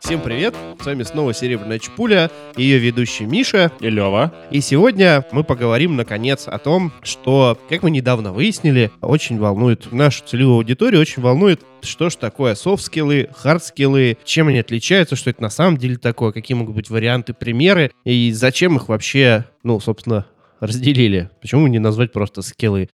Всем привет! С вами снова Серебряная Чпуля ее ведущий Миша. И Лева. И сегодня мы поговорим, наконец, о том, что, как мы недавно выяснили, очень волнует нашу целевую аудиторию, очень волнует, что же такое софт-скиллы, хард-скиллы, чем они отличаются, что это на самом деле такое, какие могут быть варианты, примеры, и зачем их вообще, ну, собственно, разделили. Почему не назвать просто скиллы?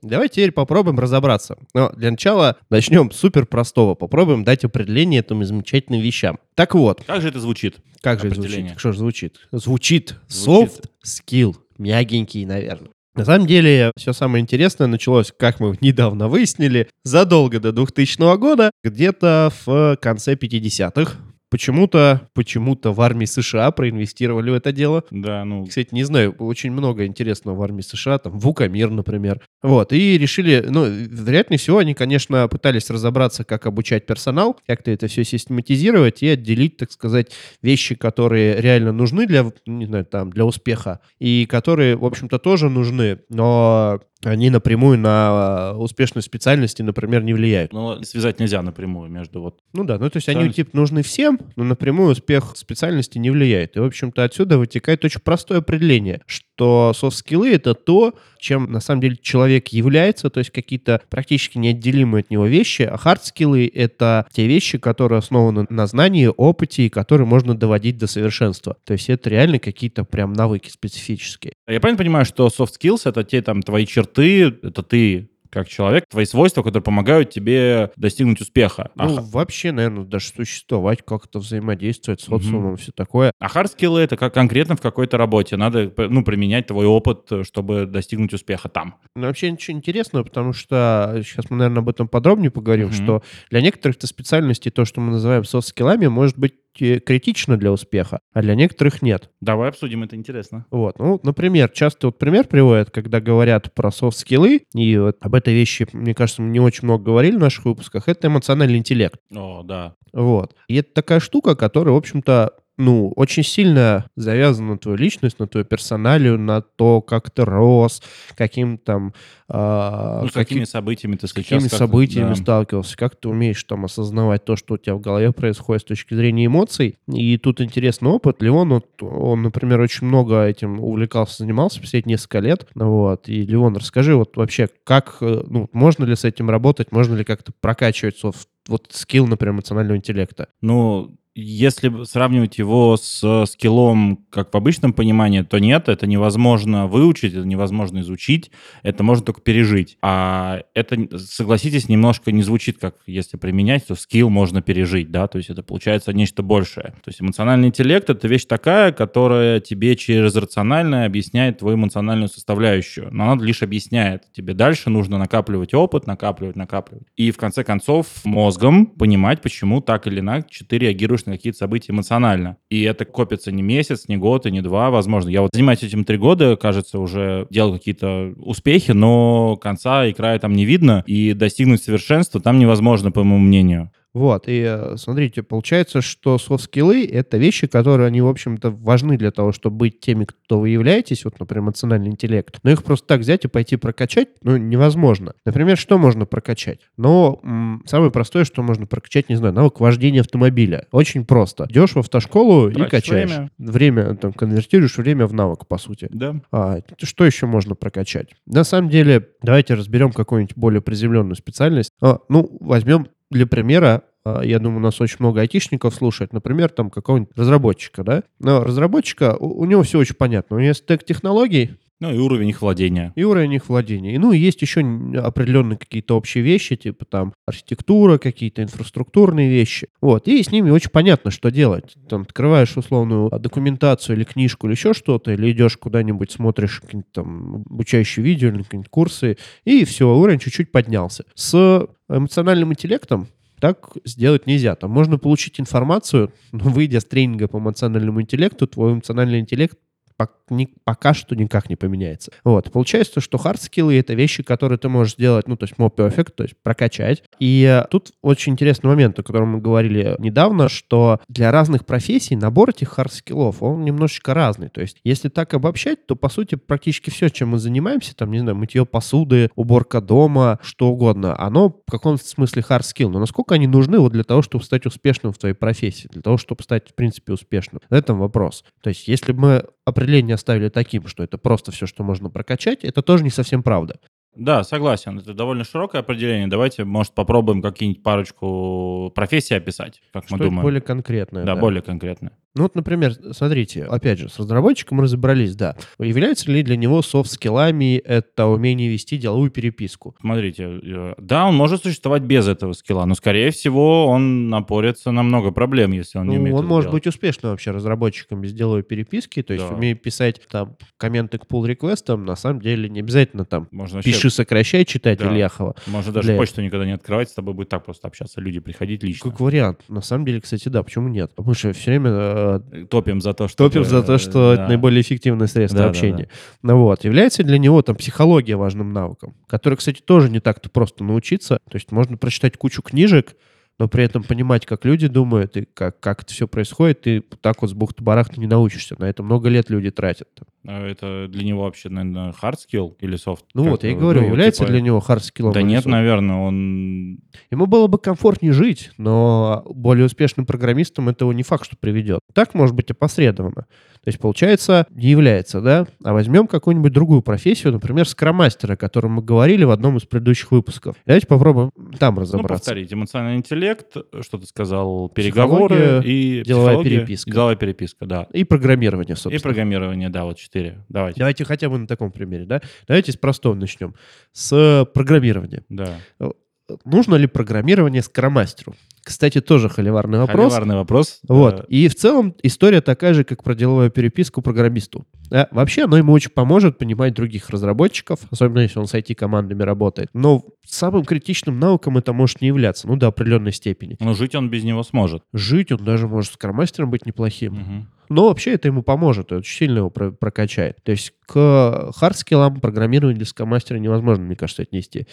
Давайте теперь попробуем разобраться. Но для начала начнем с супер простого. Попробуем дать определение этим замечательным вещам. Так вот. Как же это звучит? Как же это звучит? Что же звучит? Звучит, звучит. soft skill. Мягенький, наверное. На самом деле, все самое интересное началось, как мы недавно выяснили, задолго до 2000 года, где-то в конце 50-х почему-то, почему-то в армии США проинвестировали в это дело. Да, ну... Кстати, не знаю, очень много интересного в армии США, там, Вукамир, например. Вот, и решили, ну, вероятнее всего, они, конечно, пытались разобраться, как обучать персонал, как-то это все систематизировать и отделить, так сказать, вещи, которые реально нужны для, не знаю, там, для успеха, и которые, в общем-то, тоже нужны, но они напрямую на успешность специальности, например, не влияют. Но связать нельзя напрямую между вот... Ну да, ну то есть они типа нужны всем, но напрямую успех специальности не влияет. И, в общем-то, отсюда вытекает очень простое определение, что софт-скиллы — это то, чем на самом деле человек является, то есть какие-то практически неотделимые от него вещи, а хард-скиллы — это те вещи, которые основаны на знании, опыте, и которые можно доводить до совершенства. То есть это реально какие-то прям навыки специфические. Я правильно понимаю, что soft skills — это те там твои черты, это ты как человек, твои свойства, которые помогают тебе достигнуть успеха. Ну, а вообще, наверное, даже существовать, как-то взаимодействовать с социумом, mm-hmm. все такое. А хардскиллы — это как конкретно в какой-то работе. Надо, ну, применять твой опыт, чтобы достигнуть успеха там. Ну, вообще ничего интересного, потому что сейчас мы, наверное, об этом подробнее поговорим, mm-hmm. что для некоторых-то специальностей то, что мы называем софт-скиллами, может быть критично для успеха, а для некоторых нет. Давай обсудим, это интересно. Вот, ну, например, часто вот пример приводят, когда говорят про софт-скиллы, и вот об этой вещи, мне кажется, мы не очень много говорили в наших выпусках, это эмоциональный интеллект. О, да. Вот. И это такая штука, которая, в общем-то, ну, очень сильно завязано на твою личность, на твою персоналию, на то, как ты рос, каким там... Э, ну, с какими каким, событиями ты сейчас... Какими событиями да. сталкивался, как ты умеешь там осознавать то, что у тебя в голове происходит с точки зрения эмоций. И тут интересный опыт. Леон, вот, он, например, очень много этим увлекался, занимался последние несколько лет. Вот. И, Леон, расскажи вот вообще, как, э, ну, можно ли с этим работать, можно ли как-то прокачивать софт вот скилл, например, эмоционального интеллекта? Ну, если сравнивать его с скиллом, как в обычном понимании, то нет, это невозможно выучить, это невозможно изучить, это можно только пережить. А это, согласитесь, немножко не звучит, как если применять, то скилл можно пережить, да, то есть это получается нечто большее. То есть эмоциональный интеллект — это вещь такая, которая тебе через рациональное объясняет твою эмоциональную составляющую, но она лишь объясняет. Тебе дальше нужно накапливать опыт, накапливать, накапливать. И в конце концов мозгом понимать, почему так или иначе ты реагируешь реагируешь на какие-то события эмоционально. И это копится не месяц, не год и не два, возможно. Я вот занимаюсь этим три года, кажется, уже делал какие-то успехи, но конца и края там не видно, и достигнуть совершенства там невозможно, по моему мнению. Вот, и э, смотрите, получается, что софт-скиллы — это вещи, которые, они, в общем-то, важны для того, чтобы быть теми, кто вы являетесь, вот, например, эмоциональный интеллект. Но их просто так взять и пойти прокачать, ну, невозможно. Например, что можно прокачать? Ну, самое простое, что можно прокачать, не знаю, навык вождения автомобиля. Очень просто. Идешь в автошколу Тратишь и качаешь. Время. время, там, конвертируешь время в навык, по сути. Да. А, что еще можно прокачать? На самом деле, давайте разберем какую-нибудь более приземленную специальность. А, ну, возьмем для примера, а, я думаю, у нас очень много айтишников слушает, например, там какого-нибудь разработчика, да? Но разработчика, у, у него все очень понятно. У него стек технологий, ну и уровень их владения. И уровень их владения. И, ну, есть еще определенные какие-то общие вещи, типа там архитектура, какие-то инфраструктурные вещи. Вот. И с ними очень понятно, что делать. Там открываешь условную документацию или книжку или еще что-то, или идешь куда-нибудь, смотришь какие-то там обучающие видео или какие-нибудь курсы, и все, уровень чуть-чуть поднялся. С эмоциональным интеллектом так сделать нельзя. Там можно получить информацию, но выйдя с тренинга по эмоциональному интеллекту, твой эмоциональный интеллект пока что никак не поменяется. Вот. Получается, что хардскиллы — это вещи, которые ты можешь сделать, ну, то есть more perfect, то есть прокачать. И тут очень интересный момент, о котором мы говорили недавно, что для разных профессий набор этих хардскиллов, он немножечко разный. То есть если так обобщать, то, по сути, практически все, чем мы занимаемся, там, не знаю, мытье посуды, уборка дома, что угодно, оно в каком-то смысле хардскилл. Но насколько они нужны вот для того, чтобы стать успешным в твоей профессии, для того, чтобы стать, в принципе, успешным? В этом вопрос. То есть если мы определение оставили таким, что это просто все, что можно прокачать, это тоже не совсем правда. Да, согласен. Это довольно широкое определение. Давайте, может, попробуем какие-нибудь парочку профессий описать, как что мы думаем. более конкретное. Да, да, более конкретное. Ну вот, например, смотрите, опять же, с разработчиком разобрались, да. Является ли для него софт-скиллами это умение вести деловую переписку? Смотрите, э, да, он может существовать без этого скилла, но, скорее всего, он напорится на много проблем, если он ну, не умеет он может делать. быть успешным вообще разработчиком без деловой переписки, то есть Да. умеет писать там комменты к pull реквестам на самом деле не обязательно там Можно вообще, пиши, сокращай, читать Да. Ильяхова. можно даже для- почту никогда не открывать, с тобой будет так просто общаться, люди приходить лично. Как вариант. На самом деле, кстати, да, почему нет? Потому что все время э, Топим за то, что... топим за то, что это наиболее эффективное средство Да, да, общения. Ну вот. Является для него там психология важным навыком, который, кстати, тоже не так-то просто научиться. То есть можно прочитать кучу книжек, но при этом понимать, как люди думают и как, как это все происходит, ты так вот с бухты-барахта не научишься. На это много лет люди тратят. А Это для него вообще, наверное, hard skill или soft? Ну Как вот, я и говорю, ну, является типа- для него хардскиллом? Да или нет, soft? наверное, он... Ему было бы комфортнее жить, но более успешным программистом этого не факт, что приведет. Так может быть опосредованно. То есть, получается, не является, да? А возьмем какую-нибудь другую профессию, например, скрам-мастера, о котором мы говорили в одном из предыдущих выпусков. Давайте попробуем там Ну, разобраться. повторить. Эмоциональный интеллект, что ты сказал, переговоры Психология, и деловая переписка. Деловая переписка, да. И программирование, И собственно. программирование, да, вот четыре. Давайте. Давайте хотя бы на таком примере, да? Давайте с простого начнем. С программирования. Да. Нужно ли программирование скрам-мастеру? Кстати, тоже холиварный вопрос. Холиварный вопрос. Вот. И в целом история такая же, как про деловую переписку программисту. Да, вообще оно ему очень поможет понимать других разработчиков, особенно если он с IT-командами работает. Но самым критичным навыком это может не являться, ну, до определенной степени. Но жить он без него сможет. Жить он даже может скрам-мастером быть неплохим. Мгм. Но вообще это ему поможет, и очень сильно его про- прокачает. То есть к хардскиллам программирования для скромастера невозможно, мне кажется, отнести.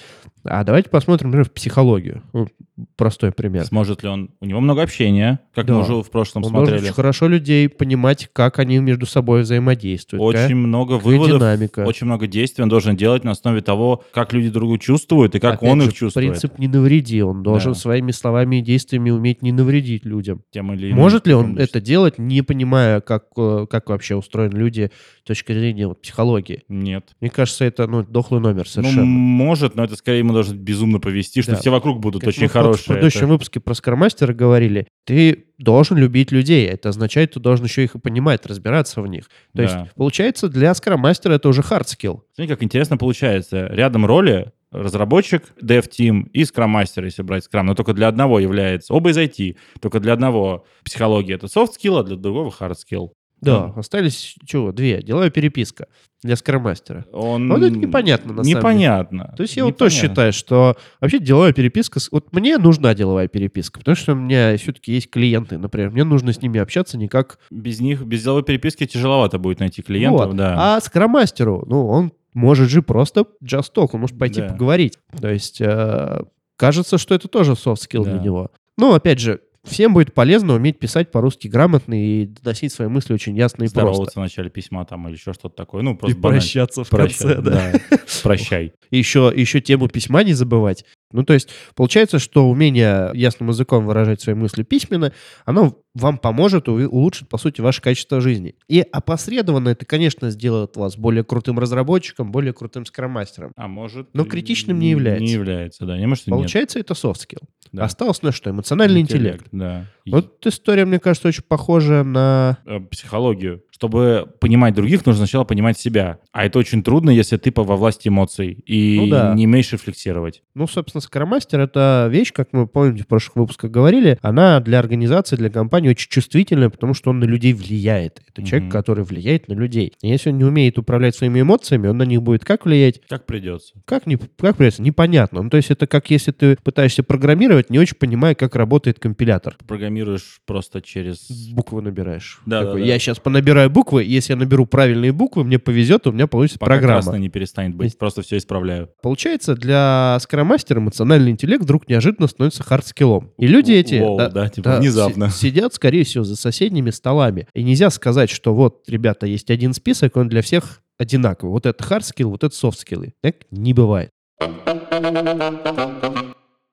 А давайте посмотрим, например, в психологию. Ну, простой пример. Сможет ли он... У него много общения, как Да. мы уже в прошлом Он смотрели. очень хорошо людей понимать, как они между собой взаимодействуют. Очень какая- много какая выводов, динамика. очень много действий он должен делать на основе того, как люди друг друга чувствуют и как Опять он же, их чувствует. Принцип «не навреди». Он должен Да. своими словами и действиями уметь не навредить людям. Тем или иным Может ли он это делать, не понимая, как, э, как вообще устроены люди с точки зрения вот, психологии? Нет. Мне кажется, это ну, дохлый номер Ну, совершенно. может, но это скорее ему должно безумно повести, что Да. все вокруг будут Как очень мы в предыдущем Это- выпуске про скромастера говорили, ты должен любить людей. Это означает, ты должен еще их и понимать, разбираться в них. То Да. есть, получается, для скромастера это уже hard skill. Смотри, как интересно получается. Рядом роли разработчик, dev-team и скрам-мастер, если брать скрам, но только для одного является, оба из IT, только для одного психология это soft skill, а для другого hard skill. Да, остались чего? Две. Деловая переписка для скромастера. Он... Вот это непонятно, на самом деле. Непонятно. То есть я вот тоже Непонятно. считаю, что вообще деловая переписка... Вот мне нужна деловая переписка, потому что у меня все-таки есть клиенты, например. Мне нужно с ними общаться не как... Без них, без деловой переписки тяжеловато будет найти клиентов, Вот. да. А скромастеру, ну, он может же просто just talk, он может пойти Да. поговорить. То есть э, кажется, что это тоже soft skill Да. для него. Ну, опять же, всем будет полезно уметь писать по-русски грамотно и доносить свои мысли очень ясно и Здороваться просто. в начале письма там или еще что-то такое. Ну, И просто банально. прощаться в Прощай, конце, да. да. Прощай. И еще, еще тему письма не забывать. Ну, то есть, получается, что умение ясным языком выражать свои мысли письменно, оно вам поможет и улучшит, по сути, ваше качество жизни. И опосредованно это, конечно, сделает вас более крутым разработчиком, более крутым скромастером. А может... Но критичным не является. Не является, да. Не может, и нет. Получается, это soft skill. Да. Осталось на что? Эмоциональный интеллект. Да. И, Вот история, мне кажется, очень похожа на... э, психологию. Чтобы понимать других, нужно сначала понимать себя. А это очень трудно, если ты во власти эмоций и Ну да. не умеешь рефлексировать. Ну, собственно, скромастер — это вещь, как мы, помните, в прошлых выпусках говорили, она для организации, для компании крайне очень чувствительное, потому что он на людей влияет. Это человек, Мгм. который влияет на людей. И если он не умеет управлять своими эмоциями, он на них будет как влиять? Как придется. Как, не, как придется? Непонятно. Ну, то есть это как если ты пытаешься программировать, не очень понимая, как работает компилятор. Программируешь просто через... Буквы набираешь. Да, Такой, да, да. Я сейчас понабираю буквы, если я наберу правильные буквы, мне повезет, у меня получится Пока программа. красный не перестанет быть. Просто все исправляю. Получается, для скрам-мастера эмоциональный интеллект вдруг неожиданно становится хардскиллом. И люди эти Воу, да, да, типа да, внезапно. си- сидят, скорее всего, за соседними столами. И нельзя сказать, что вот, ребята, есть один список, он для всех одинаковый. Вот это хардскилл, вот это софтскиллы. Так не бывает.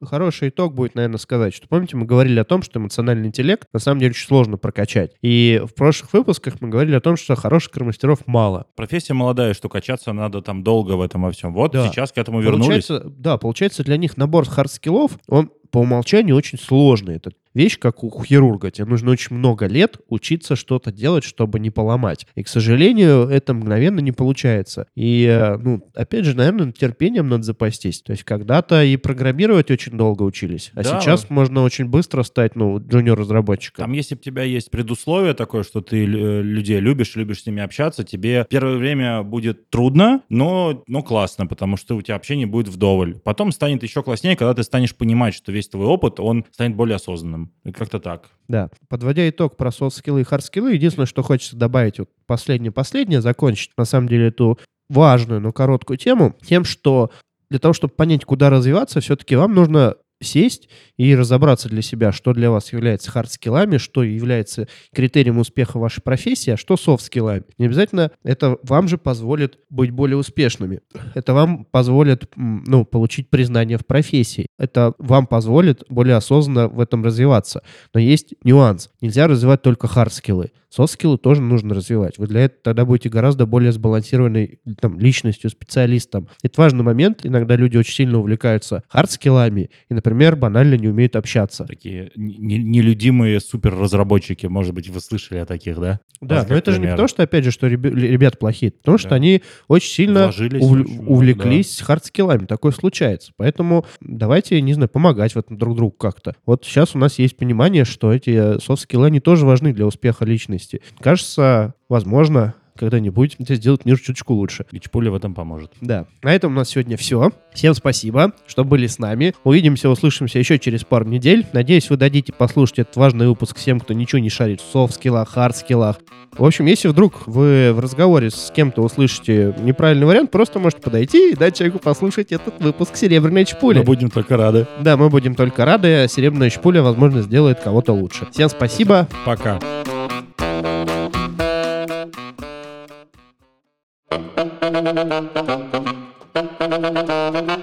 Хороший итог будет, наверное, сказать, что помните, мы говорили о том, что эмоциональный интеллект на самом деле очень сложно прокачать. И в прошлых выпусках мы говорили о том, что хороших мастеров мало. Профессия молодая, что качаться надо там долго в этом во всем. Вот Да. сейчас к этому вернулись. Получается, да, получается, для них набор хардскиллов, он по умолчанию очень сложный. Это вещь, как у хирурга. Тебе нужно очень много лет учиться что-то делать, чтобы не поломать. И, к сожалению, это мгновенно не получается. И, э, ну, опять же, наверное, терпением надо запастись. То есть когда-то и программировать очень долго учились, а Да. сейчас можно очень быстро стать, ну, джуниор-разработчиком. Там, если у тебя есть предусловие такое, что ты э, людей любишь, любишь с ними общаться, тебе первое время будет трудно, но, но классно, потому что у тебя общение будет вдоволь. Потом станет еще класснее, когда ты станешь понимать, что весь твой опыт, он станет более осознанным. И Как-то так. Да. Подводя итог про софт-скиллы и хард-скиллы, единственное, что хочется добавить, вот последнее-последнее, закончить, на самом деле, эту важную, но короткую тему, тем, что для того, чтобы понять, куда развиваться, все-таки вам нужно сесть и разобраться для себя, что для вас является хард-скиллами, что является критерием успеха вашей профессии, а что софт-скиллами. Не обязательно это вам же позволит быть более успешными. Это вам позволит ну, получить признание в профессии. Это вам позволит более осознанно в этом развиваться. Но есть нюанс. Нельзя развивать только хард-скиллы. Софт-скиллы тоже нужно развивать. Вы для этого тогда будете гораздо более сбалансированной там, личностью, специалистом. Это важный момент. Иногда люди очень сильно увлекаются хард-скиллами и, например, банально не умеют общаться. Такие не- не- нелюдимые суперразработчики, может быть, вы слышали о таких, да? Да, как но это же не потому, что, опять же, что ребя- ребят плохие, потому что Да. они очень сильно Вложились увл- очень увлеклись хардскиллами. Такое случается. Поэтому давайте, не знаю, помогать в этом друг другу как-то. Вот сейчас у нас есть понимание, что эти софт-скиллы, они тоже важны для успеха личности. Кажется, возможно, когда-нибудь это сделать мир чуточку лучше. И Чпуля в этом поможет. Да. На этом у нас сегодня все. Всем спасибо, что были с нами. Увидимся, услышимся еще через пару недель. Надеюсь, вы дадите послушать этот важный выпуск всем, кто ничего не шарит в софт-скиллах, хард-скиллах. В общем, если вдруг вы в разговоре с кем-то услышите неправильный вариант, просто можете подойти и дать человеку послушать этот выпуск «Серебряной чпули». Мы будем только рады. Да, мы будем только рады. «Серебряная чпуля», возможно, сделает кого-то лучше. Всем спасибо. Пока. Thank you.